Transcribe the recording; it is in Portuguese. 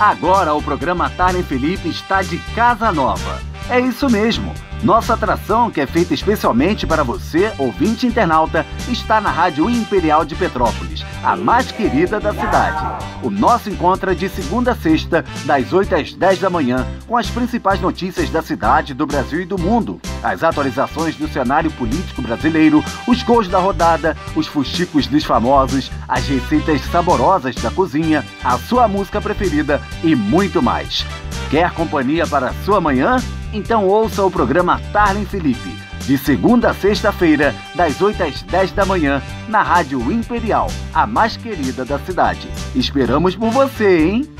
Agora o programa Tarlen Felipe está de casa nova. É isso mesmo. Nossa atração, que é feita especialmente para você, ouvinte internauta, está na Rádio Imperial de Petrópolis, a mais querida da cidade. O nosso encontro é de segunda a sexta, das 8 às 10 da manhã, com as principais notícias da cidade, do Brasil e do mundo, as atualizações do cenário político brasileiro, os gols da rodada, os fuxicos dos famosos, as receitas saborosas da cozinha, a sua música preferida e muito mais. Quer companhia para a sua manhã? Então ouça o programa Tarlen Felipe, de segunda a sexta-feira, das 8 às 10 da manhã, na Rádio Imperial, a mais querida da cidade. Esperamos por você, hein?